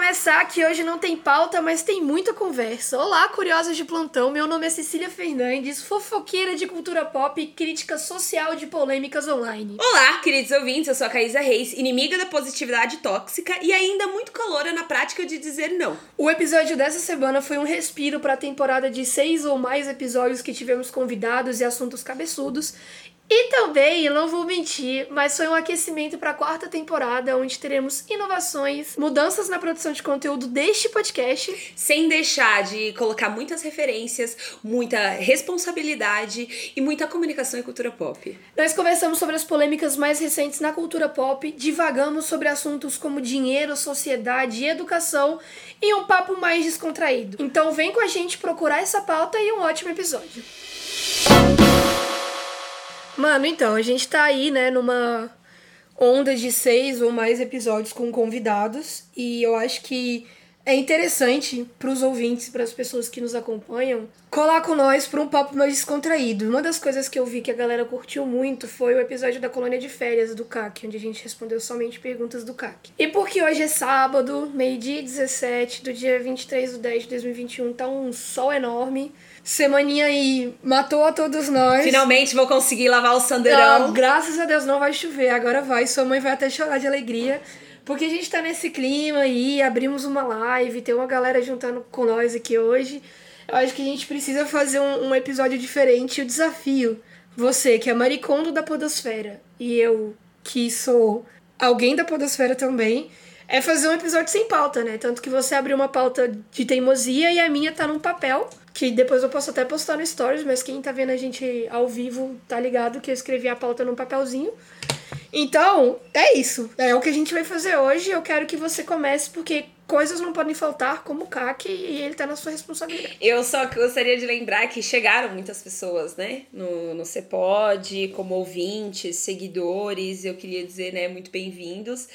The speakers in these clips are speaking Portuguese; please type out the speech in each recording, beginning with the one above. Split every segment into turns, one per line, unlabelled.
Começar que hoje não tem pauta, mas tem muita conversa. Olá, curiosas de plantão. Meu nome é Cecília Fernandes, fofoqueira de cultura pop e crítica social de polêmicas online.
Olá, queridos ouvintes, eu sou a Caísa Reis, inimiga da positividade tóxica e ainda muito calora na prática de dizer não.
O episódio dessa semana foi um respiro para a temporada de seis ou mais episódios que tivemos convidados e assuntos cabeçudos. E também, não vou mentir, mas foi um aquecimento para a quarta temporada, onde teremos inovações, mudanças na produção de conteúdo deste podcast.
Sem deixar de colocar muitas referências, muita responsabilidade e muita comunicação e cultura pop.
Nós conversamos sobre as polêmicas mais recentes na cultura pop, divagamos sobre assuntos como dinheiro, sociedade e educação e um papo mais descontraído. Então vem com a gente procurar essa pauta e um ótimo episódio. Mano, então, a gente tá aí, né, numa onda de seis ou mais episódios com convidados e eu acho que é interessante para os ouvintes, para as pessoas que nos acompanham, colar com nós para um papo mais descontraído. Uma das coisas que eu vi que a galera curtiu muito foi o episódio da colônia de férias do CAC, onde a gente respondeu somente perguntas do CAC. E porque hoje é sábado, meio-dia 17 do dia 23 de 10 de 2021, tá um sol enorme. Semaninha aí matou a todos nós.
Finalmente vou conseguir lavar o sandeirão.
Não, graças a Deus não vai chover, agora vai. Sua mãe vai até chorar de alegria. Porque a gente tá nesse clima aí, abrimos uma live, tem uma galera juntando com nós aqui hoje. Eu acho que a gente precisa fazer um, um episódio diferente. O desafio, você que é maricondo da Podosfera e eu que sou alguém da Podosfera também, é fazer um episódio sem pauta, né? Tanto que você abriu uma pauta de teimosia e a minha tá num papel, que depois eu posso até postar no Stories, mas quem tá vendo a gente ao vivo tá ligado que eu escrevi a pauta num papelzinho. Então, é isso. É o que a gente vai fazer hoje. Eu quero que você comece, porque coisas não podem faltar, como o CAC, e ele tá na sua responsabilidade.
Eu só gostaria de lembrar que chegaram muitas pessoas, né? No, no Cepod, como ouvintes, seguidores, eu queria dizer, né, muito bem-vindos.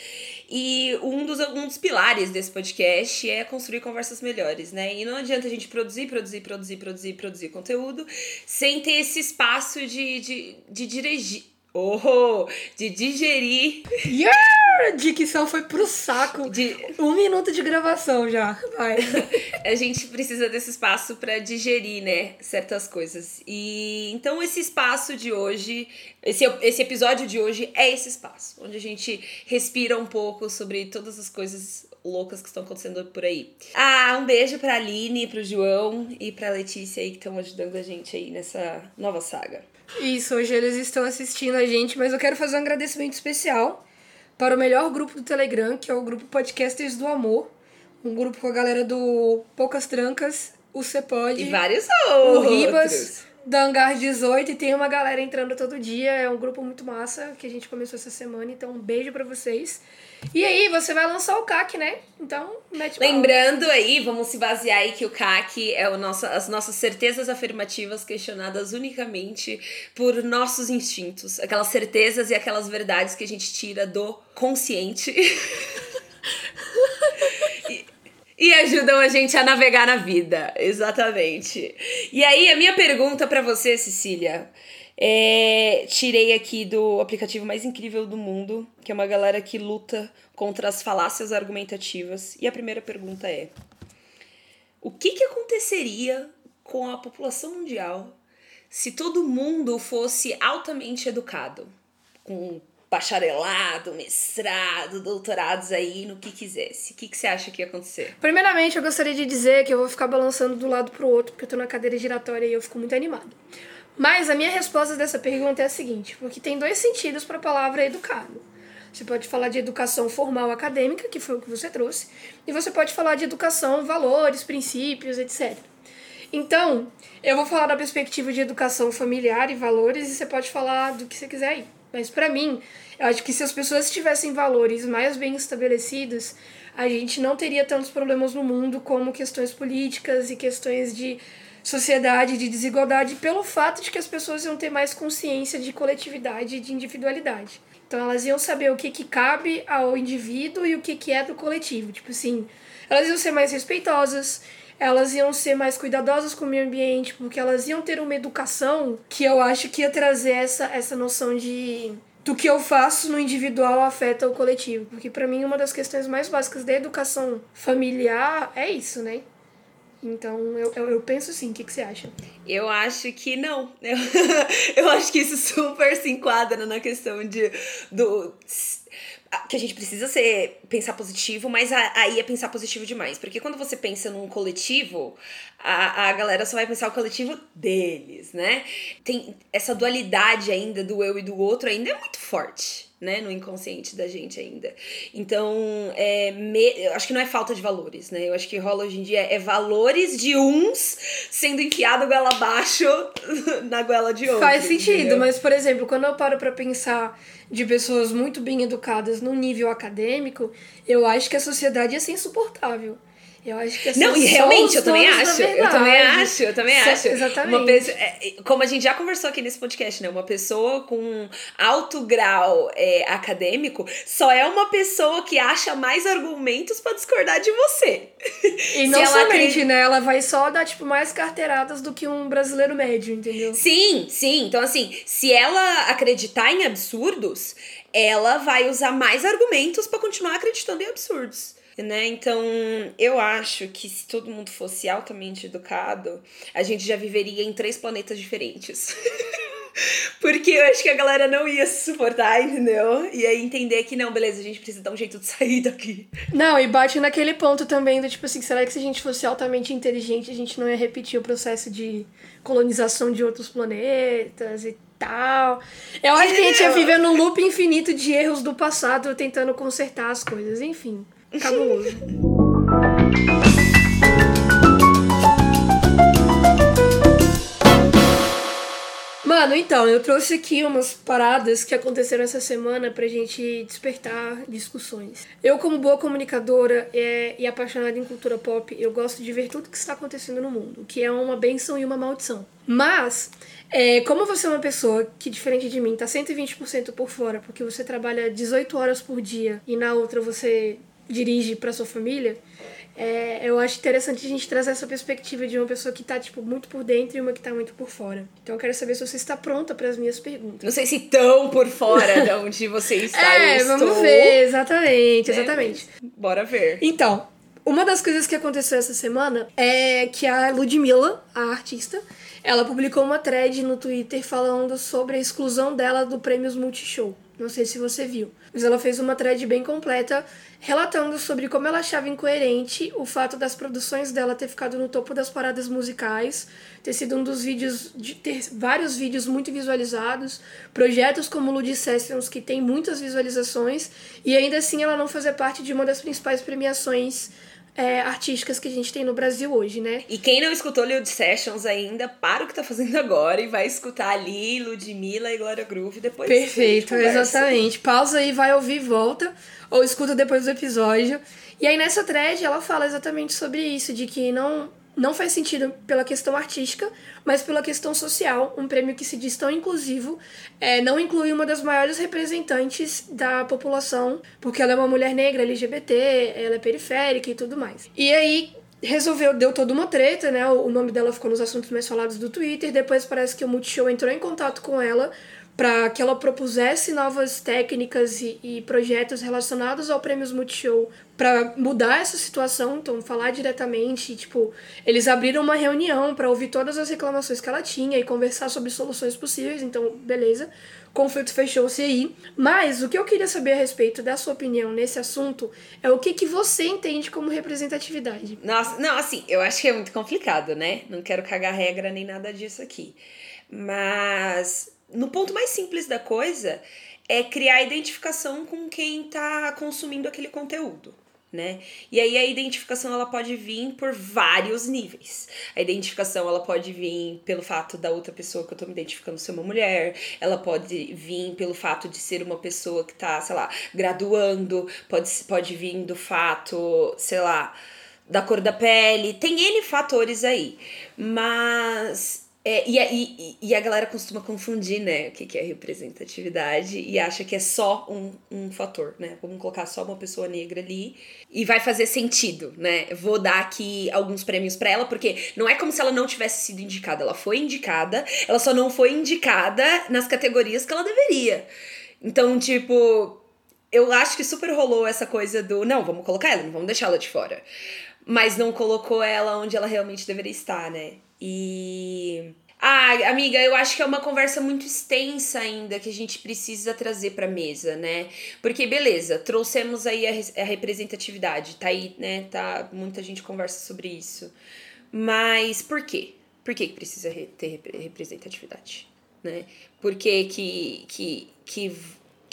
E um dos, um dos pilares desse podcast é construir conversas melhores, né? E não adianta a gente produzir, produzir, produzir, produzir, produzir conteúdo sem ter esse espaço de, de, de dirigir Oh, de digerir.
Yeah! Dicção foi pro saco. De... Um minuto de gravação já. Vai.
a gente precisa desse espaço para digerir, né? Certas coisas. E então esse espaço de hoje, esse, esse episódio de hoje é esse espaço. Onde a gente respira um pouco sobre todas as coisas loucas que estão acontecendo por aí. Ah, um beijo pra Aline, pro João e pra Letícia aí que estão ajudando a gente aí nessa nova saga.
Isso, hoje eles estão assistindo a gente, mas eu quero fazer um agradecimento especial para o melhor grupo do Telegram, que é o grupo Podcasters do Amor. Um grupo com a galera do Poucas Trancas, o Cepode.
E vários outros.
O Ribas, da Hangar 18. E tem uma galera entrando todo dia. É um grupo muito massa que a gente começou essa semana. Então, um beijo para vocês. E aí, você vai lançar o CAC, né? Então, mete
Lembrando aí, vamos se basear aí que o CAC é o nosso, as nossas certezas afirmativas questionadas unicamente por nossos instintos. Aquelas certezas e aquelas verdades que a gente tira do consciente. e, ajudam a gente a navegar na vida, exatamente. E aí, a minha pergunta para você, Cecília, é, tirei aqui do aplicativo mais incrível do mundo, que é uma galera que luta contra as falácias argumentativas. E a primeira pergunta é: o que, que aconteceria com a população mundial se todo mundo fosse altamente educado? Com bacharelado, mestrado, doutorados aí no que quisesse. O que, que você acha que ia acontecer?
Primeiramente, eu gostaria de dizer que eu vou ficar balançando do lado pro outro, porque eu tô na cadeira giratória e eu fico muito animada. Mas a minha resposta dessa pergunta é a seguinte, porque tem dois sentidos para a palavra educado. Você pode falar de educação formal acadêmica, que foi o que você trouxe, e você pode falar de educação, valores, princípios, etc. Então, eu vou falar da perspectiva de educação familiar e valores, e você pode falar do que você quiser aí. Mas para mim, eu acho que se as pessoas tivessem valores mais bem estabelecidos, a gente não teria tantos problemas no mundo como questões políticas e questões de sociedade de desigualdade pelo fato de que as pessoas iam ter mais consciência de coletividade e de individualidade. Então elas iam saber o que, que cabe ao indivíduo e o que, que é do coletivo. Tipo assim, elas iam ser mais respeitosas, elas iam ser mais cuidadosas com o meio ambiente, porque elas iam ter uma educação que eu acho que ia trazer essa, essa noção de do que eu faço no individual afeta o coletivo. Porque para mim uma das questões mais básicas da educação familiar é isso, né? Então, eu, eu, eu, penso assim, o que, que você acha?
Eu acho que não. Eu, eu acho que isso super se enquadra na questão de do que a gente precisa ser pensar positivo, mas aí é pensar positivo demais. Porque quando você pensa num coletivo, a, a galera só vai pensar o coletivo deles, né? Tem essa dualidade ainda do eu e do outro ainda é muito forte né, no inconsciente da gente ainda. Então, é, me, eu acho que não é falta de valores, né? Eu acho que rola hoje em dia é, valores de uns sendo enfiado goela abaixo na goela de outros.
Faz sentido, entendeu? mas, por exemplo, quando eu paro para pensar de pessoas muito bem educadas no nível acadêmico, eu acho que a sociedade ia ser insuportável. Eu acho que
Não, e realmente, eu também acho. Eu também acho, eu também acho.
Exatamente.
Uma pessoa, é, como a gente já conversou aqui nesse podcast, né? Uma pessoa com alto grau é, acadêmico só é uma pessoa que acha mais argumentos para discordar de você.
E não somente, acredita... né? Ela vai só dar, tipo, mais carteiradas do que um brasileiro médio, entendeu?
Sim, sim. Então, assim, se ela acreditar em absurdos, ela vai usar mais argumentos para continuar acreditando em absurdos né? Então, eu acho que se todo mundo fosse altamente educado, a gente já viveria em três planetas diferentes. Porque eu acho que a galera não ia se suportar, entendeu? E aí entender que não, beleza, a gente precisa dar um jeito de sair daqui.
Não, e bate naquele ponto também do tipo assim, será que se a gente fosse altamente inteligente, a gente não ia repetir o processo de colonização de outros planetas e tal? Eu acho que a gente ia viver num loop infinito de erros do passado tentando consertar as coisas, enfim. Cabuloso. Mano, então, eu trouxe aqui umas paradas que aconteceram essa semana pra gente despertar discussões. Eu, como boa comunicadora é, e apaixonada em cultura pop, eu gosto de ver tudo que está acontecendo no mundo, que é uma benção e uma maldição. Mas, é, como você é uma pessoa que, diferente de mim, tá 120% por fora, porque você trabalha 18 horas por dia e na outra você dirige para sua família, é, eu acho interessante a gente trazer essa perspectiva de uma pessoa que tá, tipo, muito por dentro e uma que tá muito por fora. Então eu quero saber se você está pronta para as minhas perguntas.
Não sei se tão por fora de onde você está.
é, vamos
estou.
ver, exatamente, é, exatamente.
Bora ver.
Então, uma das coisas que aconteceu essa semana é que a Ludmilla, a artista, ela publicou uma thread no Twitter falando sobre a exclusão dela do Prêmios Multishow. Não sei se você viu. Mas ela fez uma thread bem completa relatando sobre como ela achava incoerente o fato das produções dela ter ficado no topo das paradas musicais, ter sido um dos vídeos, de ter vários vídeos muito visualizados, projetos como Ludi Sessions que tem muitas visualizações, e ainda assim ela não fazer parte de uma das principais premiações é, artísticas que a gente tem no Brasil hoje, né?
E quem não escutou Lud Sessions ainda, para o que tá fazendo agora e vai escutar ali Ludmilla e Glória Groove depois.
Perfeito, exatamente. Pausa aí, vai ouvir, volta, ou escuta depois do episódio. E aí nessa thread ela fala exatamente sobre isso, de que não não faz sentido pela questão artística, mas pela questão social. Um prêmio que se diz tão inclusivo é, não inclui uma das maiores representantes da população, porque ela é uma mulher negra, LGBT, ela é periférica e tudo mais. E aí resolveu, deu toda uma treta, né? O nome dela ficou nos assuntos mais falados do Twitter. Depois parece que o Multishow entrou em contato com ela para que ela propusesse novas técnicas e, e, projetos relacionados ao Prêmios Multishow para mudar essa situação, então falar diretamente, tipo, eles abriram uma reunião para ouvir todas as reclamações que ela tinha e conversar sobre soluções possíveis, então beleza, conflito fechou-se aí. Mas o que eu queria saber a respeito da sua opinião nesse assunto é o que, que você entende como representatividade.
Nossa, não, assim, eu acho que é muito complicado, né? Não quero cagar regra nem nada disso aqui. Mas no ponto mais simples da coisa, é criar identificação com quem está consumindo aquele conteúdo. Né? E aí a identificação ela pode vir por vários níveis. A identificação ela pode vir pelo fato da outra pessoa que eu tô me identificando ser uma mulher, ela pode vir pelo fato de ser uma pessoa que tá, sei lá, graduando, pode, pode vir do fato, sei lá, da cor da pele, tem N fatores aí. Mas É, e, e, e a galera costuma confundir, né, o que, que é representatividade e acha que é só um, um fator, né? Vamos colocar só uma pessoa negra ali e vai fazer sentido, né? Vou dar aqui alguns prêmios para ela, porque não é como se ela não tivesse sido indicada. Ela foi indicada, ela só não foi indicada nas categorias que ela deveria. Então, tipo, eu acho que super rolou essa coisa do não, vamos colocar ela, não vamos deixar ela de fora. Mas não colocou ela onde ela realmente deveria estar, né? E. Ah, amiga, eu acho que é uma conversa muito extensa ainda que a gente precisa trazer pra mesa, né? Porque, beleza, trouxemos aí a, a representatividade, tá aí, né? Tá, muita gente conversa sobre isso. Mas por quê? Por que precisa ter representatividade? Né? Por que, que, que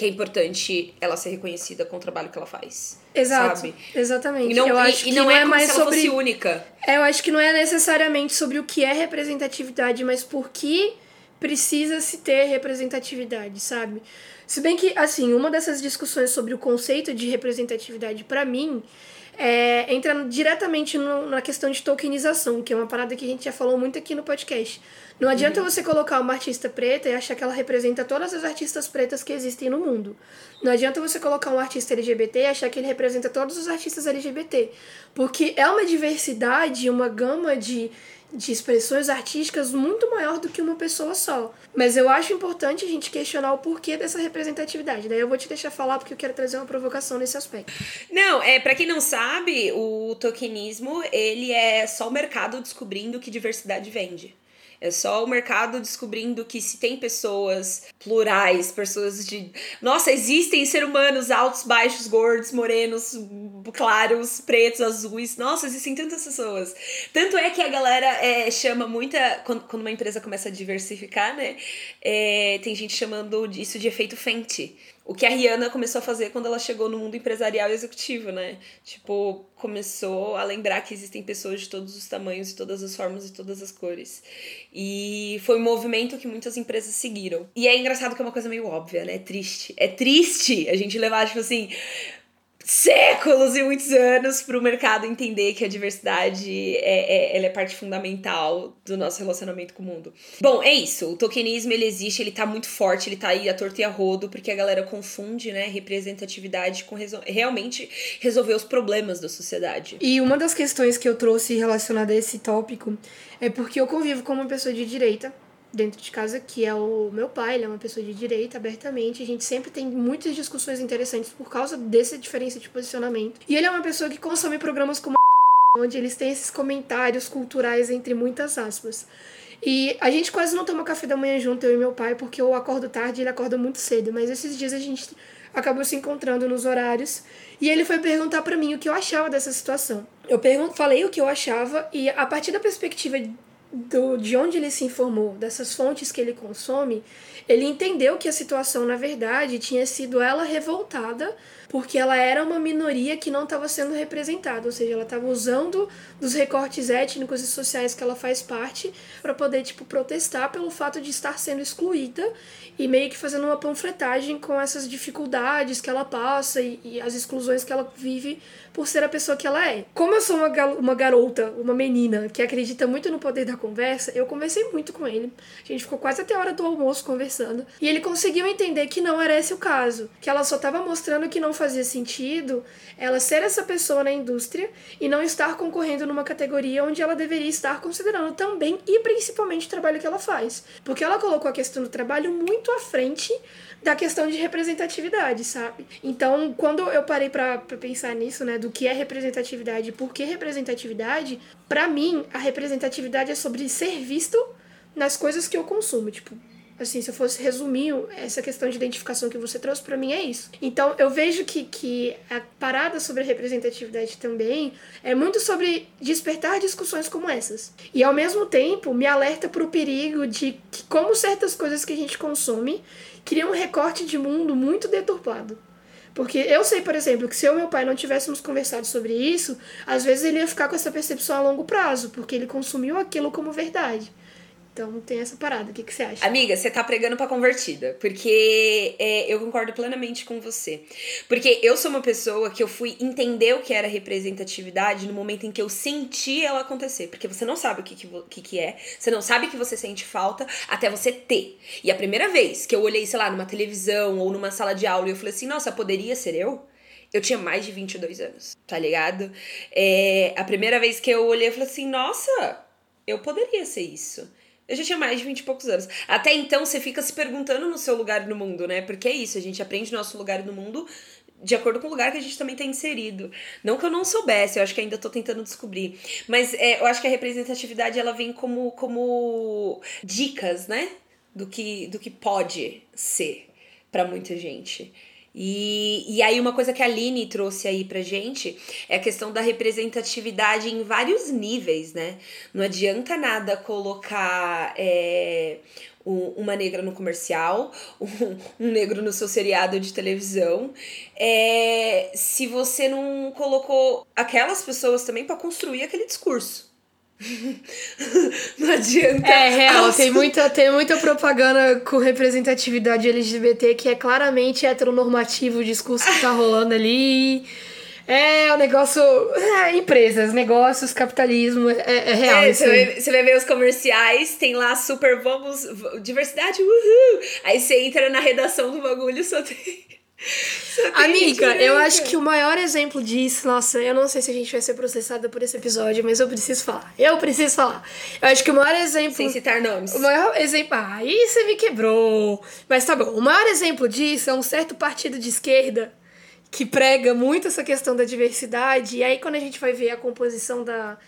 que é importante ela ser reconhecida com o trabalho que ela faz.
Exato.
Sabe?
Exatamente.
E não,
eu
e,
acho
e
que
não, é,
é mais
se ela
sobre
fosse única.
É, eu acho que não é necessariamente sobre o que é representatividade, mas por que precisa se ter representatividade, sabe? Se bem que, assim, uma dessas discussões sobre o conceito de representatividade, para mim, é, entra diretamente no, na questão de tokenização, que é uma parada que a gente já falou muito aqui no podcast. Não adianta uhum. você colocar uma artista preta e achar que ela representa todas as artistas pretas que existem no mundo. Não adianta você colocar um artista LGBT e achar que ele representa todos os artistas LGBT. Porque é uma diversidade, uma gama de, de expressões artísticas muito maior do que uma pessoa só. Mas eu acho importante a gente questionar o porquê dessa representatividade. Daí eu vou te deixar falar porque eu quero trazer uma provocação nesse aspecto.
Não, é para quem não sabe, o tokenismo, ele é só o mercado descobrindo que diversidade vende. É só o mercado descobrindo que se tem pessoas plurais, pessoas de. Nossa, existem seres humanos altos, baixos, gordos, morenos, claros, pretos, azuis. Nossa, existem tantas pessoas. Tanto é que a galera é, chama muita. Quando, uma empresa começa a diversificar, né? É, tem gente chamando isso de efeito Fenty o que a Rihanna começou a fazer quando ela chegou no mundo empresarial e executivo, né? Tipo, começou a lembrar que existem pessoas de todos os tamanhos, de todas as formas e todas as cores. E foi um movimento que muitas empresas seguiram. E é engraçado que é uma coisa meio óbvia, né? É triste. É triste a gente levar, tipo assim, séculos e muitos anos para o mercado entender que a diversidade é, é, ela é parte fundamental do nosso relacionamento com o mundo. Bom, é isso. O tokenismo ele existe, ele tá muito forte, ele tá aí a torta e a rodo, porque a galera confunde, né, representatividade com resol realmente resolver os problemas da sociedade.
E uma das questões que eu trouxe relacionada a esse tópico é porque eu convivo com uma pessoa de direita dentro de casa, que é o meu pai, ele é uma pessoa de direita, abertamente. A gente sempre tem muitas discussões interessantes por causa dessa diferença de posicionamento. E ele é uma pessoa que consome programas como onde eles têm esses comentários culturais entre muitas aspas. E a gente quase não toma café da manhã junto, eu e meu pai, porque eu acordo tarde e ele acorda muito cedo. Mas esses dias a gente acabou se encontrando nos horários e ele foi perguntar para mim o que eu achava dessa situação. Eu falei o que eu achava e a partir da perspectiva do, de onde ele se informou, dessas fontes que ele consome, ele entendeu que a situação, na verdade, tinha sido ela revoltada porque ela era uma minoria que não estava sendo representada, ou seja, ela estava usando dos recortes étnicos e sociais que ela faz parte para poder tipo protestar pelo fato de estar sendo excluída e meio que fazendo uma panfletagem com essas dificuldades que ela passa e, e as exclusões que ela vive por ser a pessoa que ela é. Como eu sou uma, uma garota, uma menina que acredita muito no poder da conversa, eu conversei muito com ele. A gente ficou quase até a hora do almoço conversando. E ele conseguiu entender que não era esse o caso. Que ela só estava mostrando que não fazia sentido ela ser essa pessoa na indústria e não estar concorrendo numa categoria onde ela deveria estar considerando também e principalmente o trabalho que ela faz. Porque ela colocou a questão do trabalho muito à frente da questão de representatividade, sabe? Então, quando eu parei para pensar nisso, né, do que é representatividade e por que representatividade, para mim, a representatividade é sobre ser visto nas coisas que eu consumo, tipo, assim, se eu fosse resumir essa questão de identificação que você trouxe, para mim é isso. Então, eu vejo que, que a parada sobre a representatividade também é muito sobre despertar discussões como essas. E, ao mesmo tempo, me alerta para o perigo de que, como certas coisas que a gente consome cria um recorte de mundo muito deturpado. Porque eu sei, por exemplo, que se eu e meu pai não tivéssemos conversado sobre isso, às vezes ele ia ficar com essa percepção a longo prazo, porque ele consumiu aquilo como verdade. Então tem essa parada. O que, que você acha?
Amiga, você tá pregando pra convertida. Porque é, eu concordo plenamente com você. Porque eu sou uma pessoa que eu fui entender o que era representatividade no momento em que eu senti ela acontecer. Porque você não sabe o que, que, que, é, você não sabe que você sente falta até você ter. E a primeira vez que eu olhei, sei lá, numa televisão ou numa sala de aula e eu falei assim, nossa, poderia ser eu? Eu tinha mais de 22 anos, tá ligado? É, a primeira vez que eu olhei, eu falei assim, nossa, eu poderia ser isso. Eu já tinha mais de 20 e poucos anos. Até então, você fica se perguntando no seu lugar no mundo, né? Porque é isso, a gente aprende nosso lugar no mundo de acordo com o lugar que a gente também tá inserido. Não que eu não soubesse, eu acho que ainda tô tentando descobrir. Mas é, eu acho que a representatividade, ela vem como, como dicas, né? Do que, do que pode ser para muita gente. E, e aí, uma coisa que a Aline trouxe aí pra gente é a questão da representatividade em vários níveis, né? Não adianta nada colocar é, um, uma negra no comercial, um, um, negro no seu seriado de televisão, é, se você não colocou aquelas pessoas também para construir aquele discurso. Não adianta.
É real, tem muita, tem muita propaganda com representatividade LGBT que é claramente heteronormativo o discurso que tá rolando ali. É o negócio. É, empresas, negócios, capitalismo, é, é real.
É, você, vai, você vai ver os comerciais, tem lá super vamos. Diversidade, uhul! Aí você entra na redação do bagulho, só tem.
Amiga, eu acho que o maior exemplo disso, nossa, eu não sei se a gente vai ser processada por esse episódio, mas eu preciso falar. Eu preciso falar. Eu acho que o maior exemplo.
Sem citar nomes.
O maior exemplo. Ah, aí você me quebrou. Mas tá bom. O maior exemplo disso é um certo partido de esquerda que prega muito essa questão da diversidade. E aí, quando a gente vai ver a composição da,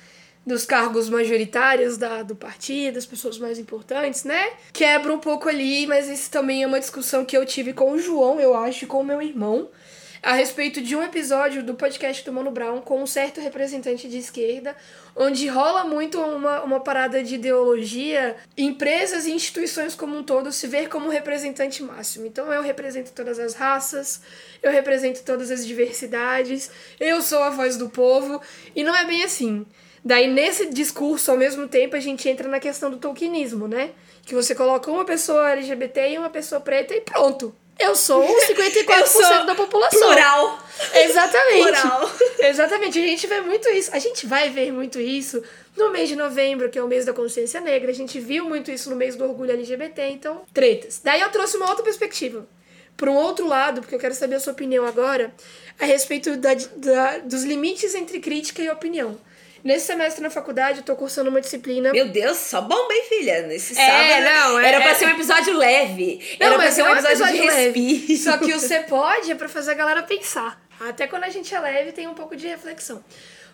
dos cargos majoritários da, do partido, das pessoas mais importantes, né? Quebra um pouco ali, mas isso também é uma discussão que eu tive com o João, eu acho, com o meu irmão, a respeito de um episódio do podcast do Mano Brown com um certo representante de esquerda, onde rola muito uma, uma parada de ideologia, empresas e instituições como um todo se ver como representante máximo. Então eu represento todas as raças, eu represento todas as diversidades, eu sou a voz do povo, e não é bem assim. Daí, nesse discurso, ao mesmo tempo, a gente entra na questão do tolkienismo, né? Que você coloca uma pessoa LGBT e uma pessoa preta e pronto. Eu sou 54% Eu sou da população.
Plural.
Exatamente. Plural. Exatamente. A gente vê muito isso. A gente vai ver muito isso no mês de novembro, que é o mês da consciência negra. A gente viu muito isso no mês do orgulho LGBT. Então, tretas. Daí eu trouxe uma outra perspectiva. Por um outro lado, porque eu quero saber a sua opinião agora, a respeito da, da dos limites entre crítica e opinião. Nesse semestre na faculdade, eu tô cursando uma disciplina.
Meu Deus, só bomba, hein, filha? Nesse é, sábado. Não, é, era pra é... ser um episódio leve. Não, era mas pra ser um é episódio, episódio de leve. Respiro.
Só que o Você Pode é pra fazer a galera pensar. Até quando a gente é leve, tem um pouco de reflexão.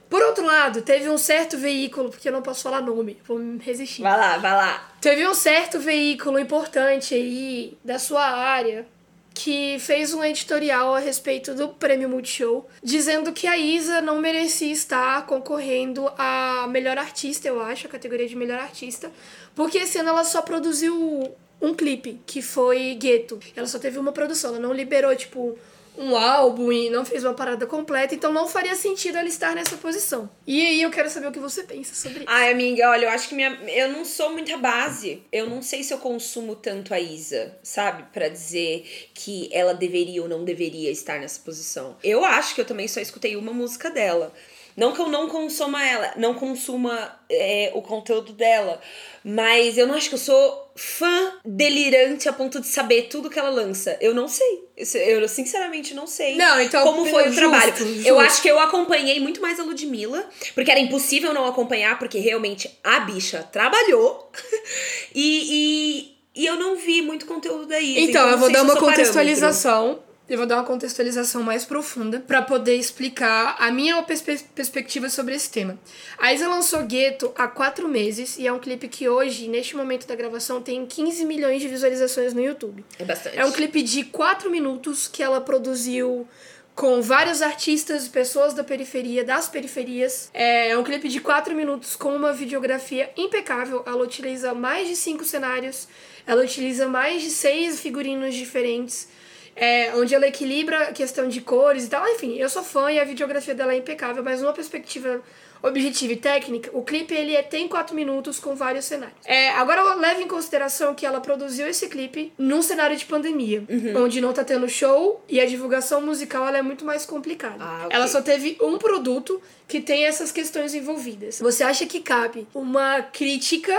Por outro lado, teve um certo veículo, porque eu não posso falar nome, vou me resistir.
Vai lá, vai lá.
Teve um certo veículo importante aí da sua área, que fez um editorial a respeito do Prêmio Multishow, dizendo que a Isa não merecia estar concorrendo a melhor artista, eu acho, a categoria de melhor artista, porque esse ano ela só produziu um clipe, que foi Gueto. Ela só teve uma produção, ela não liberou, tipo, um álbum e não fez uma parada completa, então não faria sentido ela estar nessa posição. E aí eu quero saber o que você pensa sobre isso.
Ai, amiga, olha, eu acho que minha. Eu não sou muita base. Eu não sei se eu consumo tanto a Isa, sabe? para dizer que ela deveria ou não deveria estar nessa posição. Eu acho que eu também só escutei uma música dela. Não que eu não consuma ela, não consuma é, o conteúdo dela, mas eu não acho que eu sou fã delirante a ponto de saber tudo que ela lança. Eu não sei. Eu sinceramente não sei
não, então,
como foi justo, o trabalho. Justo. Eu acho que eu acompanhei muito mais a Ludmilla, porque era impossível não acompanhar, porque realmente a bicha trabalhou. e, e, e eu não vi muito conteúdo daí.
Então, então eu vou dar uma contextualização. Parâmetro eu vou dar uma contextualização mais profunda para poder explicar a minha perspe perspectiva sobre esse tema. A Isa lançou Gueto há quatro meses e é um clipe que hoje, neste momento da gravação, tem 15 milhões de visualizações no YouTube.
É bastante.
É um clipe de quatro minutos que ela produziu com vários artistas, pessoas da periferia, das periferias. É um clipe de quatro minutos com uma videografia impecável. Ela utiliza mais de cinco cenários, ela utiliza mais de seis figurinos diferentes é, onde ela equilibra a questão de cores e tal. Enfim, eu sou fã e a videografia dela é impecável, mas numa perspectiva objetiva e técnica, o clipe ele é, tem quatro minutos com vários cenários. É, agora leve em consideração que ela produziu esse clipe num cenário de pandemia,
Uhum.
onde não tá tendo show e a divulgação musical ela é muito mais complicada.
Ah, ok.
Ela só teve um produto que tem essas questões envolvidas. Você acha que cabe uma crítica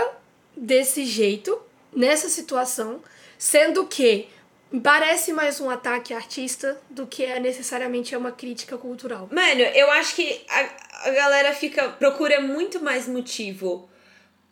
desse jeito, nessa situação, sendo que parece mais um ataque artista do que é necessariamente uma crítica cultural?
Mano, eu acho que a, a galera fica. procura muito mais motivo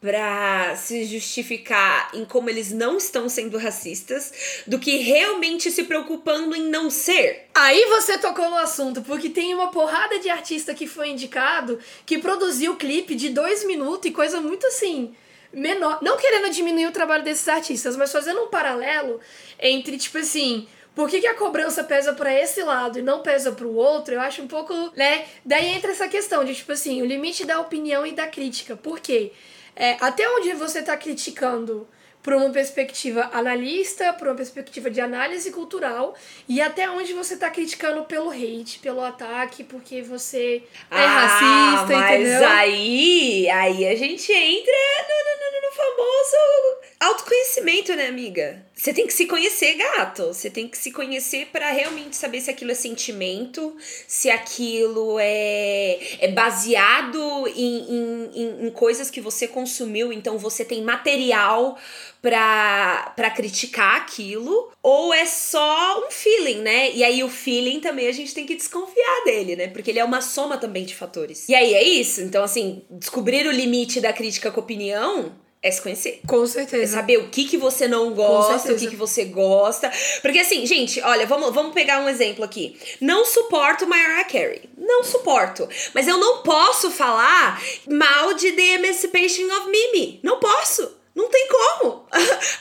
pra se justificar em como eles não estão sendo racistas do que realmente se preocupando em não ser.
Aí você tocou no assunto, porque tem uma porrada de artista que foi indicado que produziu clipe de dois minutos e coisa muito assim. Menor. Não querendo diminuir o trabalho desses artistas, mas fazendo um paralelo entre, tipo assim. Por que, que a cobrança pesa pra esse lado e não pesa pro outro? Eu acho um pouco, né? Daí entra essa questão de, tipo assim, o limite da opinião e da crítica. Por quê? É, até onde você tá criticando por uma perspectiva analista, por uma perspectiva de análise cultural, e até onde você tá criticando pelo hate, pelo ataque, porque você é racista,
Ah, mas
entendeu?
aí, aí a gente entra no, no- no- no famoso autoconhecimento, né, amiga? Você tem que se conhecer, gato. Você tem que se conhecer pra realmente saber se aquilo é sentimento, se aquilo é, é baseado em, em, em, coisas que você consumiu, então você tem material pra criticar aquilo, ou é só um feeling, né? E aí o feeling também a gente tem que desconfiar dele, né? Porque ele é uma soma também de fatores. E aí é isso. Então, assim, descobrir o limite da crítica com opinião é se conhecer.
Com
É
certeza.
saber o que que você não gosta, o que que você gosta. Porque assim, gente, olha, vamos, vamos pegar um exemplo aqui. Não suporto Mariah Carey. Não suporto. Mas eu não posso falar mal de The Emancipation of Mimi. Não posso. Não tem como.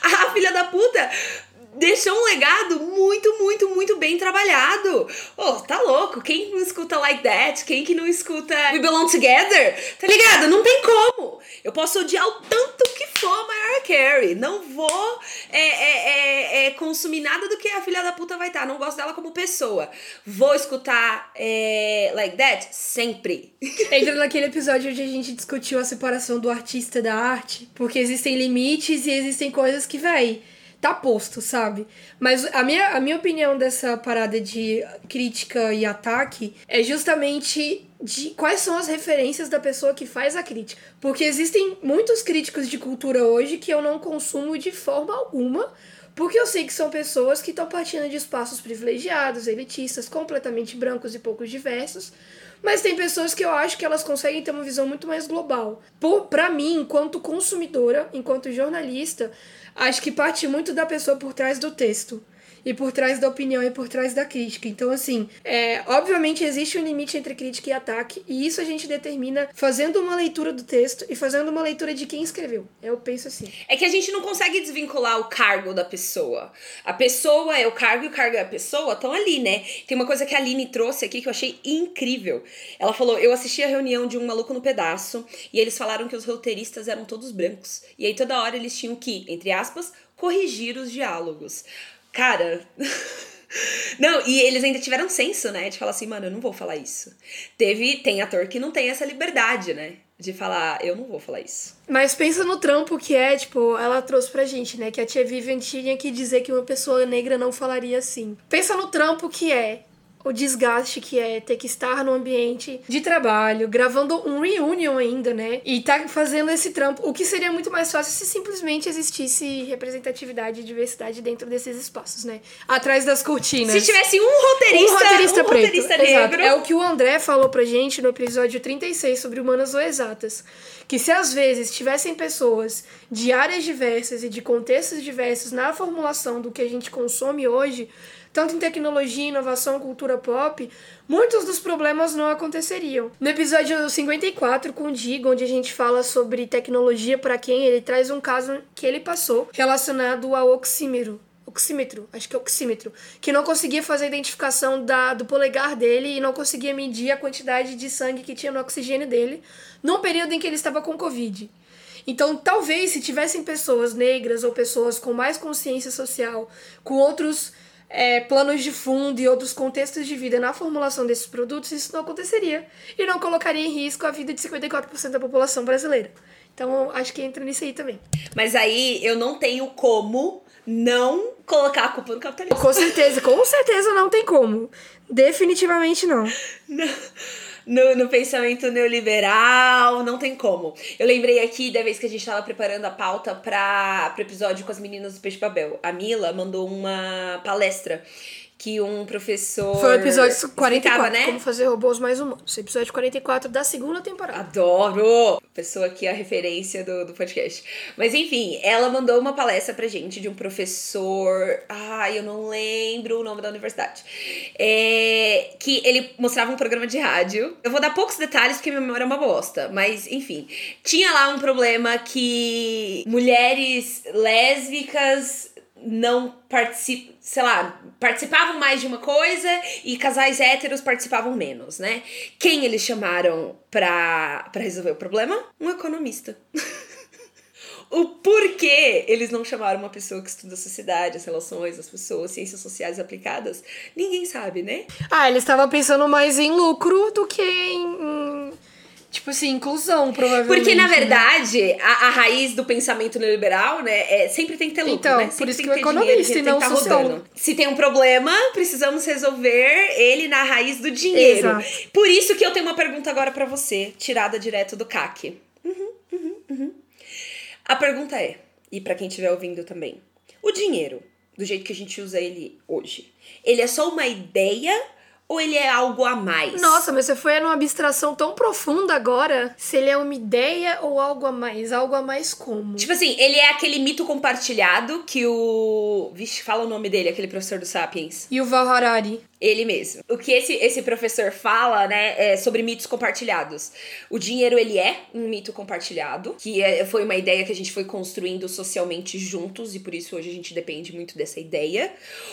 A filha da puta deixou um legado muito, muito, muito bem trabalhado. Oh, tá louco? Quem não escuta Like That? Quem que não escuta We Belong Together? Tá ligado? Não tem como. Eu posso odiar o tanto que for Mariah Carey. Não vou é, é, é, é, consumir nada do que a filha da puta vai estar. Não gosto dela como pessoa. Vou escutar é, Like That? Sempre.
Entra naquele episódio onde a gente discutiu a separação do artista da arte, porque existem limites e existem coisas que, véi, tá posto, sabe? Mas a minha, a minha opinião dessa parada de crítica e ataque é justamente de quais são as referências da pessoa que faz a crítica. Porque existem muitos críticos de cultura hoje que eu não consumo de forma alguma. Porque eu sei que são pessoas que estão partindo de espaços privilegiados, elitistas, completamente brancos e pouco diversos. Mas tem pessoas que eu acho que elas conseguem ter uma visão muito mais global. Por, pra mim, enquanto consumidora, enquanto jornalista, acho que parte muito da pessoa por trás do texto. E por trás da opinião e por trás da crítica. Então, assim, é, obviamente existe um limite entre crítica e ataque, e isso a gente determina fazendo uma leitura do texto e fazendo uma leitura de quem escreveu. Eu penso assim.
É que a gente não consegue desvincular o cargo da pessoa. A pessoa é o cargo e o cargo é a pessoa, estão ali, né? Tem uma coisa que a Aline trouxe aqui que eu achei incrível. Ela falou: eu assisti a reunião de um maluco no pedaço e eles falaram que os roteiristas eram todos brancos. E aí toda hora eles tinham que, entre aspas, corrigir os diálogos. Cara. Não, e eles ainda tiveram senso, né? De falar assim, mano, eu não vou falar isso. Teve, tem ator que não tem essa liberdade, né? De falar, eu não vou falar isso.
Mas pensa no trampo que é, tipo, ela trouxe pra gente, né? Que a tia Vivian tinha que dizer que uma pessoa negra não falaria assim. Pensa no trampo que é. O desgaste que é ter que estar no ambiente de trabalho, gravando um reunion ainda, né? E tá fazendo esse trampo. O que seria muito mais fácil se simplesmente existisse representatividade e diversidade dentro desses espaços, né? Atrás das cortinas.
Se tivesse um roteirista,
Um roteirista
um
preto.
roteirista negro.
É o que o André falou pra gente no episódio 36 sobre humanas ou exatas. Que se às vezes tivessem pessoas de áreas diversas e de contextos diversos na formulação do que a gente consome hoje, tanto em tecnologia, inovação, cultura pop, muitos dos problemas não aconteceriam. No episódio 54 com o Digo, onde a gente fala sobre tecnologia para quem, ele traz um caso que ele passou relacionado ao oxímero oxímetro, acho que é oxímetro, que não conseguia fazer a identificação da, do polegar dele e não conseguia medir a quantidade de sangue que tinha no oxigênio dele num período em que ele estava com Covid. Então, talvez se tivessem pessoas negras ou pessoas com mais consciência social, com outros é, planos de fundo e outros contextos de vida na formulação desses produtos, isso não aconteceria e não colocaria em risco a vida de 54% da população brasileira. Então, acho que entra nisso aí também.
Mas aí eu não tenho como não colocar a culpa no capitalismo.
Com certeza, com certeza não tem como. Definitivamente não.
não no, no pensamento neoliberal, não tem como. Eu lembrei aqui da vez que a gente estava preparando a pauta para o episódio com as meninas do Peixe Babel. A Mila mandou uma palestra que um professor.
Foi o episódio 44, né? Como fazer robôs mais humanos. Episódio 44 da segunda temporada.
Adoro! Pessoa aqui, a referência do, do podcast. Mas enfim, ela mandou uma palestra pra gente de um professor. Ai, eu não lembro o nome da universidade. É, que ele mostrava um programa de rádio. Eu vou dar poucos detalhes porque minha memória é uma bosta. Mas enfim, tinha lá um problema que mulheres lésbicas não participam, sei lá, participavam mais de uma coisa e casais héteros participavam menos, né? Quem eles chamaram pra, pra resolver o problema? Um economista. o porquê eles não chamaram uma pessoa que estuda a sociedade, as relações, as pessoas, ciências sociais aplicadas, ninguém sabe, né?
Ah, eles estavam pensando mais em lucro do que em Tipo assim, inclusão, provavelmente.
Porque, na né? verdade, né? a, a, raiz do pensamento neoliberal, né, é, sempre tem que ter lucro,
então,
né?
Sempre por isso que, o economista e não tá sociólogo.
Se tem um problema, precisamos resolver ele na raiz do dinheiro. Exato. Por isso que eu tenho uma pergunta agora para você, tirada direto do CAC. Uhum, uhum, uhum. A pergunta é, e para quem estiver ouvindo também, o dinheiro, do jeito que a gente usa ele hoje, ele é só uma ideia ou ele é algo a mais?
Nossa, mas você foi numa abstração tão profunda agora. Se ele é uma ideia ou algo a mais? Algo a mais como?
Tipo assim, ele é aquele mito compartilhado que o. Vixe, fala o nome dele, aquele professor do Sapiens.
E o Val Harari.
Ele mesmo. O que esse, esse professor fala, né, é sobre mitos compartilhados. O dinheiro, ele é um mito compartilhado, que é, foi uma ideia que a gente foi construindo socialmente juntos, e por isso hoje a gente depende muito dessa ideia.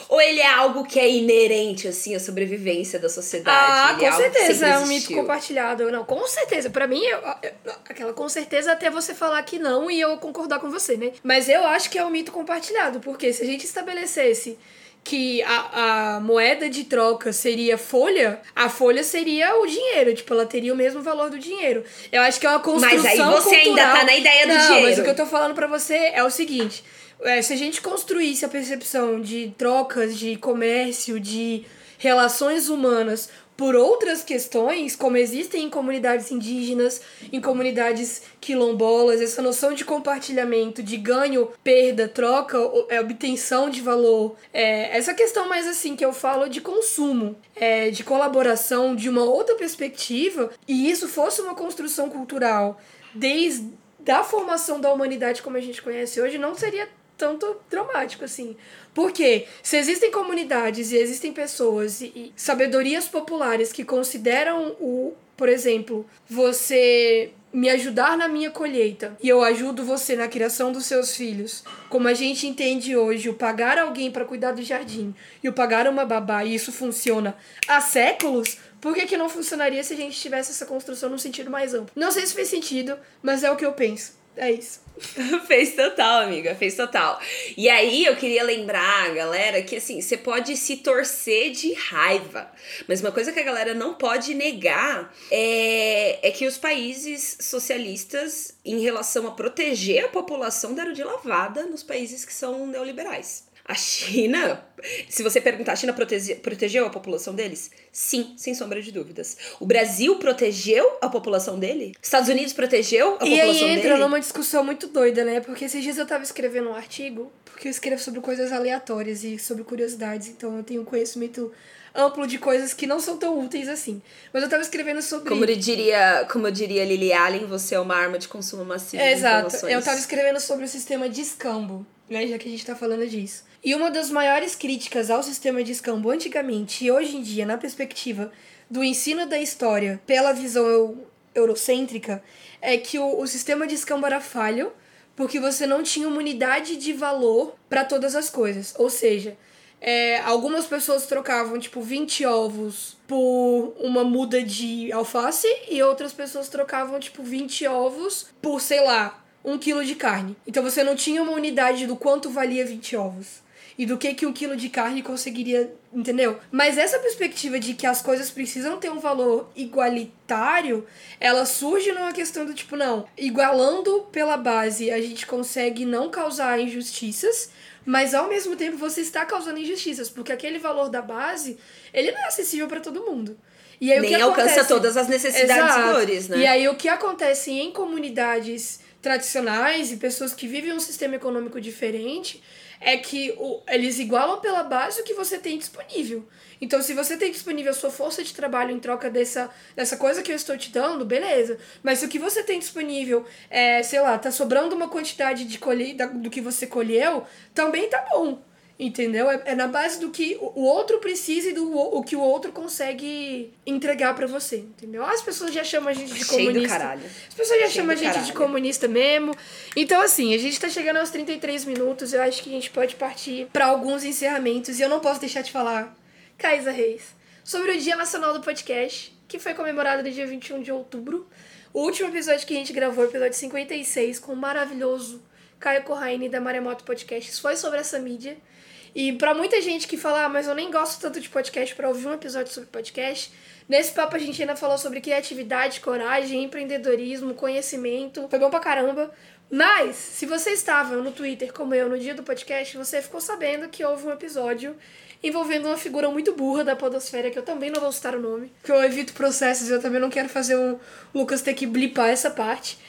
Ou ele é algo que é inerente, assim, à sobrevivência da sociedade?
Ah, com é certeza é um mito compartilhado. Não, com certeza. para mim, eu, eu, aquela com certeza até você falar que não e eu concordar com você, né? Mas eu acho que é um mito compartilhado, porque se a gente estabelecesse que a, a moeda de troca seria folha, a folha seria o dinheiro, tipo, ela teria o mesmo valor do dinheiro. Eu acho que é uma construção Mas aí
você
cultural.
ainda tá na ideia do
Não,
dinheiro.
mas o que eu tô falando para você é o seguinte, é, se a gente construísse a percepção de trocas, de comércio, de relações humanas por outras questões, como existem em comunidades indígenas, em comunidades quilombolas, essa noção de compartilhamento, de ganho, perda, troca, é, obtenção de valor, é, essa questão mais assim que eu falo de consumo, é, de colaboração, de uma outra perspectiva, e isso fosse uma construção cultural. Desde a formação da humanidade como a gente conhece hoje, não seria tanto dramático assim. Porque se existem comunidades e existem pessoas e, e sabedorias populares que consideram o, por exemplo, você me ajudar na minha colheita e eu ajudo você na criação dos seus filhos, como a gente entende hoje, o pagar alguém para cuidar do jardim e o pagar uma babá, e isso funciona há séculos, por que, que não funcionaria se a gente tivesse essa construção num sentido mais amplo? Não sei se fez sentido, mas é o que eu penso. É isso.
fez total, amiga, fez total. E aí eu queria lembrar, galera, que assim, você pode se torcer de raiva. Mas uma coisa que a galera não pode negar é, é que os países socialistas, em relação a proteger a população, deram de lavada nos países que são neoliberais. A China, se você perguntar, a China protege, protegeu a população deles? Sim, sem sombra de dúvidas. O Brasil protegeu a população dele? Estados Unidos protegeu a
e
população
dele? E aí entra
dele?
numa discussão muito doida, né? Porque esses dias eu tava escrevendo um artigo, porque eu escrevo sobre coisas aleatórias e sobre curiosidades, então eu tenho conhecimento amplo de coisas que não são tão úteis assim. Mas eu tava escrevendo sobre.
Como eu diria, como eu diria Lily Allen, você é uma arma de consumo massivo.
É, exato. Eu tava escrevendo sobre o sistema de escambo, né? Já que a gente tá falando disso. E uma das maiores críticas ao sistema de escambo antigamente e hoje em dia, na perspectiva do ensino da história pela visão eurocêntrica, é que o, o sistema de escambo era falho porque você não tinha uma unidade de valor para todas as coisas. Ou seja, é, algumas pessoas trocavam, tipo, 20 ovos por uma muda de alface e outras pessoas trocavam, tipo, 20 ovos por, sei lá, um quilo de carne. Então você não tinha uma unidade do quanto valia 20 ovos. e do que que um quilo de carne conseguiria, entendeu? Mas essa perspectiva de que as coisas precisam ter um valor igualitário, ela surge numa questão do tipo, não, igualando pela base, a gente consegue não causar injustiças, mas ao mesmo tempo você está causando injustiças, porque aquele valor da base, ele não é acessível para todo mundo.
E aí, Nem o que alcança acontece... todas as necessidades Exato. e dores, né?
E aí o que acontece em comunidades tradicionais e pessoas que vivem um sistema econômico diferente é que o, eles igualam pela base o que você tem disponível. Então, se você tem disponível a sua força de trabalho em troca dessa, dessa coisa que eu estou te dando, beleza. Mas se o que você tem disponível é, sei lá, tá sobrando uma quantidade de colher, do que você colheu, também tá bom. Entendeu? É, é na base do que o outro precisa e do o que o outro consegue entregar para você, entendeu? As pessoas já chamam a gente de Cheio comunista. Do caralho. As pessoas já Cheio chamam a gente caralho. de comunista mesmo. Então, assim, a gente tá chegando aos 33 minutos. Eu acho que a gente pode partir para alguns encerramentos. E eu não posso deixar de falar, Caísa Reis, sobre o Dia Nacional do Podcast, que foi comemorado no dia 21 de outubro. O último episódio que a gente gravou, o episódio 56, com o maravilhoso Caio Corraine da Maremoto Podcasts, foi sobre essa mídia. E para muita gente que fala, ah, mas eu nem gosto tanto de podcast para ouvir um episódio sobre podcast, nesse papo a gente ainda falou sobre criatividade, coragem, empreendedorismo, conhecimento. Foi bom pra caramba. Mas, se você estava no Twitter como eu no dia do podcast, você ficou sabendo que houve um episódio envolvendo uma figura muito burra da podosfera, que eu também não vou citar o nome, que eu evito processos eu também não quero fazer o Lucas ter que blipar essa parte.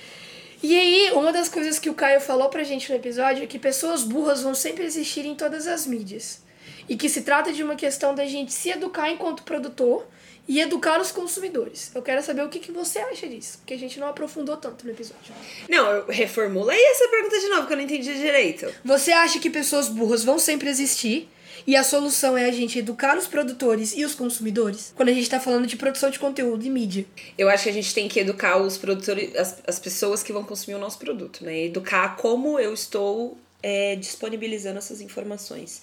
E aí, uma das coisas que o Caio falou pra gente no episódio é que pessoas burras vão sempre existir em todas as mídias. E que se trata de uma questão da gente se educar enquanto produtor e educar os consumidores. Eu quero saber o que, que você acha disso, porque a gente não aprofundou tanto no episódio.
Não, reformula aí essa pergunta de novo, que eu não entendi direito.
Você acha que pessoas burras vão sempre existir e a solução é a gente educar os produtores e os consumidores? Quando a gente tá falando de produção de conteúdo e mídia.
Eu acho que a gente tem que educar os produtores, as, as pessoas que vão consumir o nosso produto, né? Educar como eu estou é, disponibilizando essas informações.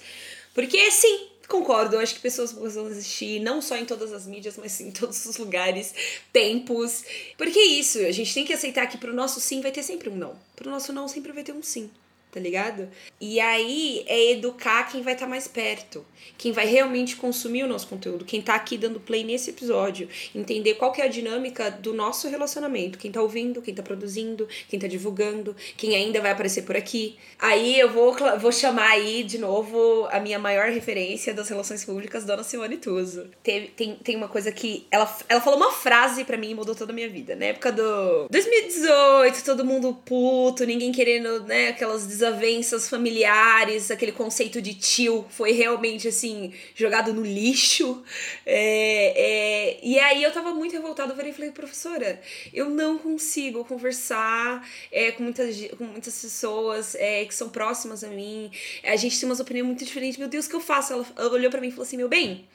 Porque, sim, Concordo, eu acho que pessoas vão existir não só em todas as mídias, mas em todos os lugares, tempos. Porque é isso, a gente tem que aceitar que pro nosso sim vai ter sempre um não. Pro nosso não sempre vai ter um sim tá ligado? E aí é educar quem vai estar tá mais perto, quem vai realmente consumir o nosso conteúdo, quem tá aqui dando play nesse episódio, entender qual que é a dinâmica do nosso relacionamento, quem tá ouvindo, quem tá produzindo, quem tá divulgando, quem ainda vai aparecer por aqui. Aí eu vou, vou chamar aí de novo a minha maior referência das relações públicas, Dona Simone Tuso. Tem, tem, tem uma coisa que ela, ela falou uma frase para mim e mudou toda a minha vida. Na época do 2018, todo mundo puto, ninguém querendo, né, aquelas desavenças familiares, aquele conceito de tio foi realmente assim, jogado no lixo. É, é, e aí eu tava muito revoltada, eu falei, professora, eu não consigo conversar é, com, muitas, com muitas pessoas é, que são próximas a mim. A gente tem umas opiniões muito diferentes. Meu Deus, o que eu faço? Ela, ela olhou para mim e falou assim: meu bem,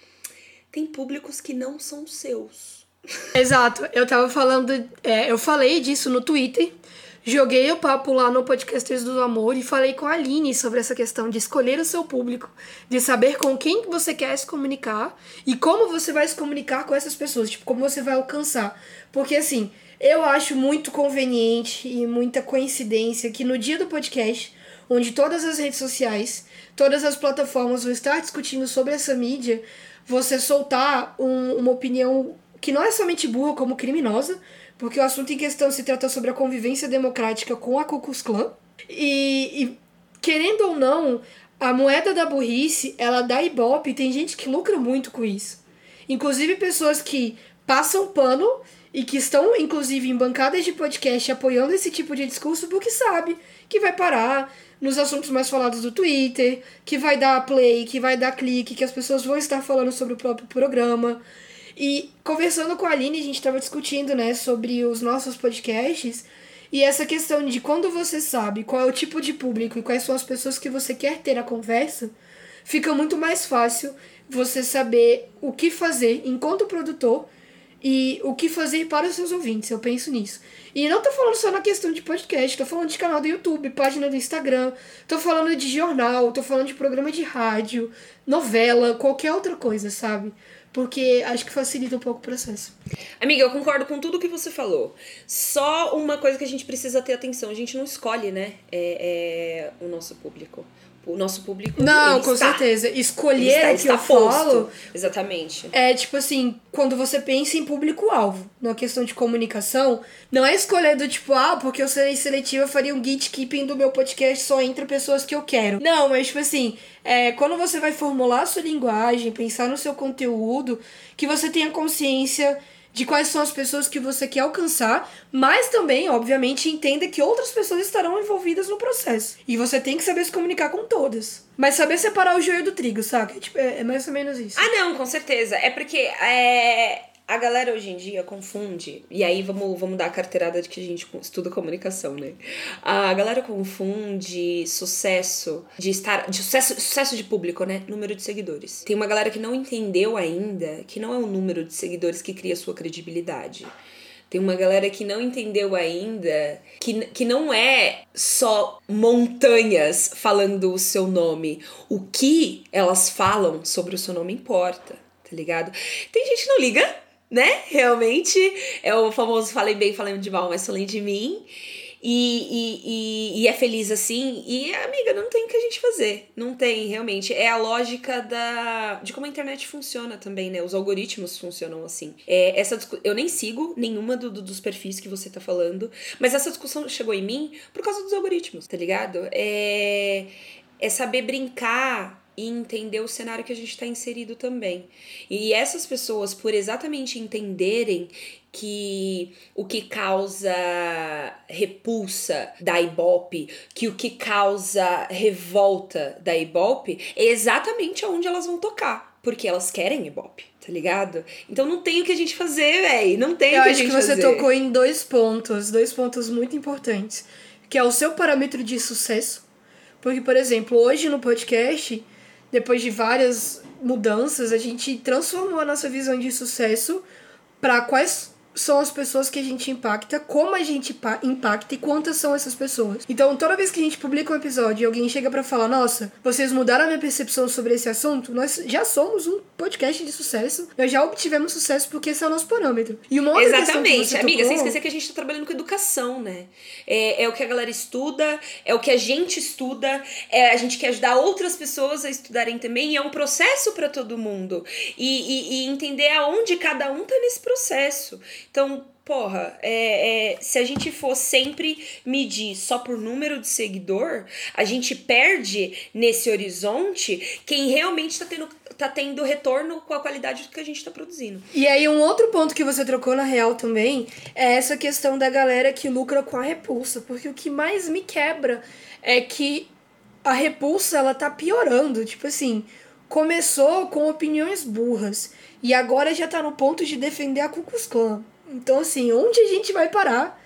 tem públicos que não são seus.
Exato. Eu tava falando. É, eu falei disso no Twitter. Joguei o papo lá no Podcasters do Amor e falei com a Aline sobre essa questão de escolher o seu público, de saber com quem você quer se comunicar e como você vai se comunicar com essas pessoas, tipo, como você vai alcançar. Porque assim, eu acho muito conveniente e muita coincidência que no dia do podcast, onde todas as redes sociais, todas as plataformas vão estar discutindo sobre essa mídia, você soltar um, uma opinião que não é somente burra, como criminosa, porque o assunto em questão se trata sobre a convivência democrática com a Ku Klux Klan. E, e querendo ou não, a moeda da burrice, ela dá ibope tem gente que lucra muito com isso. Inclusive pessoas que passam pano e que estão, inclusive, em bancadas de podcast apoiando esse tipo de discurso porque sabe que vai parar nos assuntos mais falados do Twitter, que vai dar play, que vai dar clique, que as pessoas vão estar falando sobre o próprio programa. E conversando com a Aline, a gente estava discutindo, né, sobre os nossos podcasts. E essa questão de quando você sabe qual é o tipo de público e quais são as pessoas que você quer ter a conversa, fica muito mais fácil você saber o que fazer enquanto produtor e o que fazer para os seus ouvintes. Eu penso nisso. E não tô falando só na questão de podcast, tô falando de canal do YouTube, página do Instagram, tô falando de jornal, tô falando de programa de rádio, novela, qualquer outra coisa, sabe? Porque acho que facilita um pouco o processo.
Amiga, eu concordo com tudo que você falou. Só uma coisa que a gente precisa ter atenção: a gente não escolhe, né, é, é o nosso público. O nosso público.
Não,
ele
com
está.
certeza.
Ele
Escolher
está,
o
ele
que eu
posto.
falo
Exatamente.
é tipo assim, quando você pensa em público-alvo, na questão de comunicação, não é escolher do tipo, ah, porque eu serei seletiva, eu faria um gatekeeping do meu podcast só entre pessoas que eu quero. Não, mas tipo assim, é, quando você vai formular a sua linguagem, pensar no seu conteúdo, que você tenha consciência de quais são as pessoas que você quer alcançar, mas também, obviamente, entenda que outras pessoas estarão envolvidas no processo. E você tem que saber se comunicar com todas. Mas saber separar o joio do trigo, saca? Tipo, é, é mais ou menos isso.
Ah, não, com certeza. É porque é, a galera hoje em dia confunde. E aí vamos, vamos dar a carteirada de que a gente estuda comunicação, né? A galera confunde sucesso de estar. De sucesso, sucesso de público, né? Número de seguidores. Tem uma galera que não entendeu ainda que não é o número de seguidores que cria sua credibilidade. Tem uma galera que não entendeu ainda que, que não é só montanhas falando o seu nome. O que elas falam sobre o seu nome importa, tá ligado? Tem gente que não liga, né? Realmente. É o famoso falei bem, falei de mal, mas falei de mim. E, e, e, e é feliz assim. E, amiga, não tem o que a gente fazer. Não tem, realmente. É a lógica da de como a internet funciona também, né? Os algoritmos funcionam assim. É, essa Eu nem sigo nenhuma do, do- dos perfis que você tá falando. Mas essa discussão chegou em mim por causa dos algoritmos, tá ligado? É, é saber brincar e entender o cenário que a gente está inserido também. E essas pessoas, por exatamente entenderem que o que causa repulsa da Ibope, que o que causa revolta da Ibope, é exatamente aonde elas vão tocar. Porque elas querem Ibope, tá ligado? Então não tem o que a gente fazer, véi. Não tem
Eu
o que a
acho
gente
que você
fazer.
tocou em dois pontos, dois pontos muito importantes, que é o seu parâmetro de sucesso. Porque, por exemplo, hoje no podcast, depois de várias mudanças, a gente transformou a nossa visão de sucesso para quais são as pessoas que a gente impacta, como a gente pa- impacta e quantas são essas pessoas. Então, toda vez que a gente publica um episódio e alguém chega pra falar, nossa, vocês mudaram a minha percepção sobre esse assunto, nós já somos um podcast de sucesso, nós já obtivemos sucesso porque esse é o nosso parâmetro. E uma outra
Exatamente,
você
amiga, sem esquecer que a gente tá trabalhando com educação, né? É, é o que a galera estuda, é o que a gente estuda, é, a gente quer ajudar outras pessoas a estudarem também, e é um processo para todo mundo. E, e, e entender aonde cada um tá nesse processo. Então, porra, é, é, se a gente for sempre medir só por número de seguidor, a gente perde nesse horizonte quem realmente tá tendo, tá tendo retorno com a qualidade do que a gente tá produzindo.
E aí, um outro ponto que você trocou na real também é essa questão da galera que lucra com a repulsa. Porque o que mais me quebra é que a repulsa, ela tá piorando. Tipo assim, começou com opiniões burras e agora já tá no ponto de defender a Ku. Então, assim, onde a gente vai parar?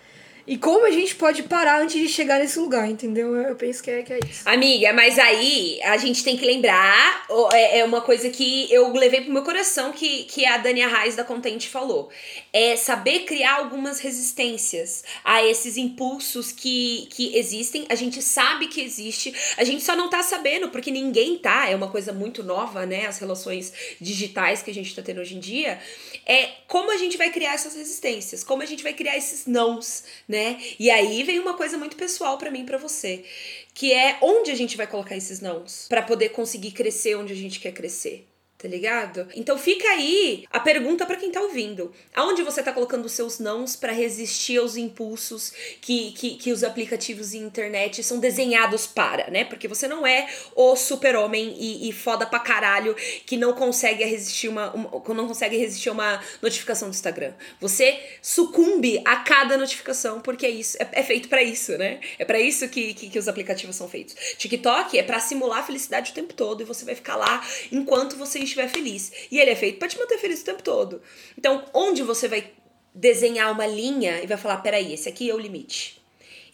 E como a gente pode parar antes de chegar nesse lugar, entendeu? Eu penso que é, que é isso.
Amiga, mas aí a gente tem que lembrar, é, é uma coisa que eu levei pro meu coração que, que a Dania Reis da Contente falou. É saber criar algumas resistências a esses impulsos que, que existem. A gente sabe que existe, a gente só não tá sabendo, porque ninguém tá. É uma coisa muito nova, né? As relações digitais que a gente tá tendo hoje em dia. É como a gente vai criar essas resistências, como a gente vai criar esses nãos, né? E aí vem uma coisa muito pessoal pra mim pra você, que é onde a gente vai colocar esses nãos Pra poder conseguir crescer onde a gente quer crescer. Tá ligado? Então fica aí a pergunta pra quem tá ouvindo. Aonde você tá colocando os seus nãos pra resistir aos impulsos que, que, que os aplicativos e internet são desenhados para, né? Porque você não é o super-homem e, e foda pra caralho que não consegue resistir uma, uma não consegue resistir uma notificação do Instagram. Você sucumbe a cada notificação porque é isso é, é feito pra isso, né? É pra isso que, que, que os aplicativos são feitos. TikTok é pra simular a felicidade o tempo todo e você vai ficar lá enquanto você estiver feliz. E ele é feito pra te manter feliz o tempo todo. Então, onde você vai desenhar uma linha e vai falar, peraí, esse aqui é o limite.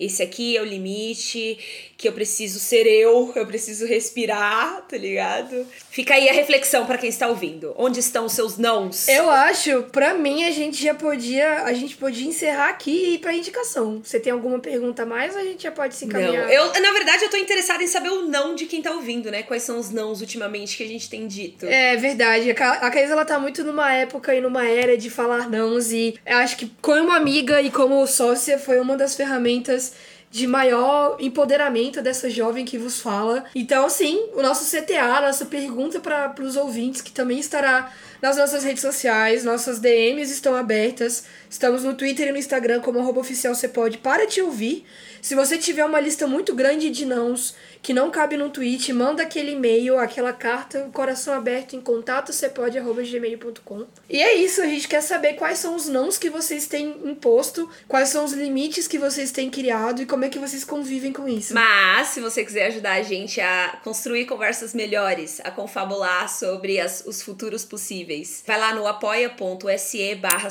Esse aqui é o limite, que eu preciso ser eu, eu preciso respirar, tá ligado? Fica aí a reflexão pra quem está ouvindo. Onde estão os seus nãos?
Eu acho, pra mim, a gente já podia. A gente podia encerrar aqui e ir pra indicação. Você tem alguma pergunta a mais ou a gente já pode se
Não,
encaminhar?
eu, na verdade, eu tô interessada em saber o não de quem tá ouvindo, né? Quais são os nãos ultimamente que a gente tem dito.
É verdade. A Ca- A Caís, ela tá muito numa época e numa era de falar nãos. E eu acho que como amiga e como sócia foi uma das ferramentas de maior empoderamento dessa jovem que vos fala. Então, assim, o nosso CTA, nossa pergunta para os ouvintes, que também estará nas nossas redes sociais, nossas DMs estão abertas. Estamos no Twitter e no Instagram como arroba oficial você pode para te ouvir. Se você tiver uma lista muito grande de nãos que não cabe no tweet, manda aquele e-mail, aquela carta, coração aberto em contato gmail.com. E é isso, a gente quer saber quais são os nãos que vocês têm imposto, quais são os limites que vocês têm criado e como é que vocês convivem com isso.
Mas, se você quiser ajudar a gente a construir conversas melhores, a confabular sobre as, os futuros possíveis, vai lá no apoia.se barra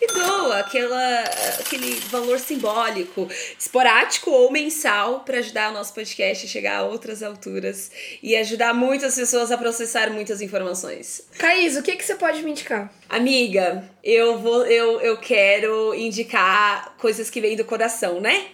e doa aquela, aquele valor simbólico, esporádico ou mensal para ajudar o nosso podcast a chegar a outras alturas e ajudar muitas pessoas a processar muitas informações.
Caís, o que, que você pode me indicar?
Amiga, eu vou eu, eu quero indicar coisas que vêm do coração, né?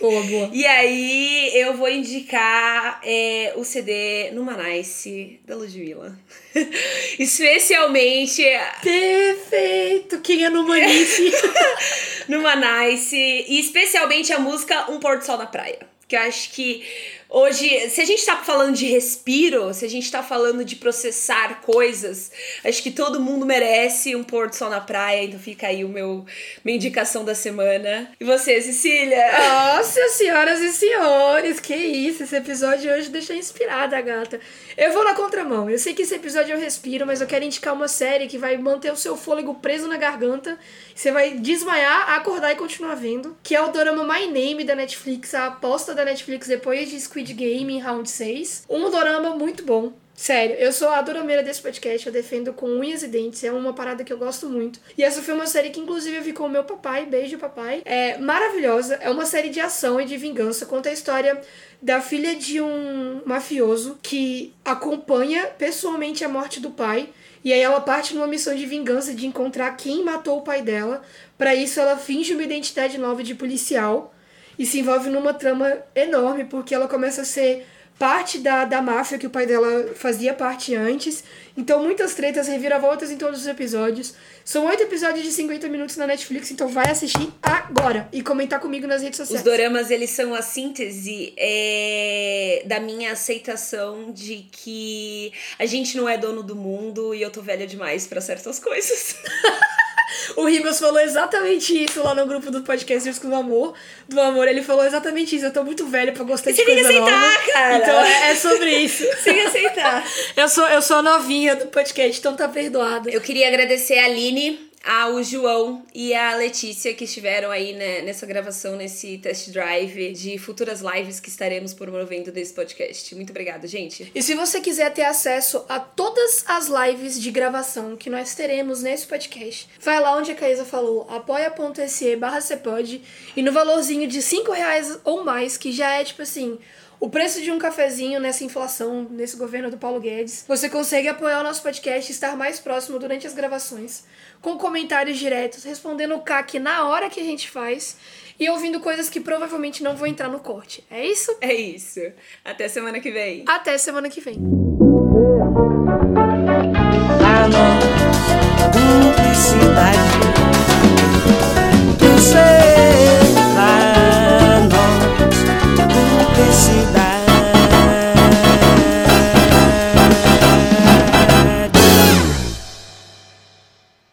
Boa, boa.
E aí eu vou indicar é, o CD Numanice da Ludmilla. Especialmente.
Perfeito! Quem é Numanice?
Numanice. E especialmente a música Um Pôr do Sol na Praia. Que eu acho que Hoje, se a gente tá falando de respiro, se a gente tá falando de processar coisas, acho que todo mundo merece um pôr do sol na praia, então fica aí o meu minha indicação da semana. E você, Cecília?
Nossa, senhoras e senhores, que isso, esse episódio hoje deixa inspirada, gata. Eu vou na contramão. Eu sei que esse episódio eu respiro, mas eu quero indicar uma série que vai manter o seu fôlego preso na garganta. Você vai desmaiar, acordar e continuar vendo, que é o drama My Name da Netflix, a aposta da Netflix depois de Squid Game em Round 6. Um dorama muito bom. Sério, eu sou a dorameira desse podcast, eu defendo com unhas e dentes, é uma parada que eu gosto muito. E essa foi uma série que, inclusive, eu vi com o meu papai, beijo papai. É maravilhosa, é uma série de ação e de vingança, conta a história da filha de um mafioso que acompanha pessoalmente a morte do pai. E aí ela parte numa missão de vingança de encontrar quem matou o pai dela. Para isso, ela finge uma identidade nova de policial e se envolve numa trama enorme, porque ela começa a ser parte da, da máfia que o pai dela fazia parte antes. Então, muitas tretas, reviravoltas em todos os episódios. São oito episódios de 50 minutos na Netflix, então vai assistir agora e comentar comigo nas redes sociais.
Os doramas, eles são a síntese é, da minha aceitação de que a gente não é dono do mundo e eu tô velha demais para certas coisas.
O Ribas falou exatamente isso lá no grupo do podcast do Amor. Do Amor, ele falou exatamente isso. Eu tô muito velha pra gostar
Você
de coisa
tem que aceitar,
nova.
cara.
Então é, é sobre isso.
Você tem que aceitar.
eu, sou, eu sou a novinha do podcast, então tá perdoada.
Eu queria agradecer a Aline ao João e a Letícia que estiveram aí né, nessa gravação, nesse test drive de futuras lives que estaremos promovendo desse podcast. Muito obrigada, gente.
E se você quiser ter acesso a todas as lives de gravação que nós teremos nesse podcast, vai lá onde a Caísa falou, apoia.se barra e no valorzinho de 5 reais ou mais, que já é tipo assim o preço de um cafezinho nessa inflação, nesse governo do Paulo Guedes. Você consegue apoiar o nosso podcast e estar mais próximo durante as gravações, com comentários diretos, respondendo o CAC na hora que a gente faz e ouvindo coisas que provavelmente não vão entrar no corte. É isso?
É isso. Até semana que vem.
Até semana que vem. Publicidade. Sei. see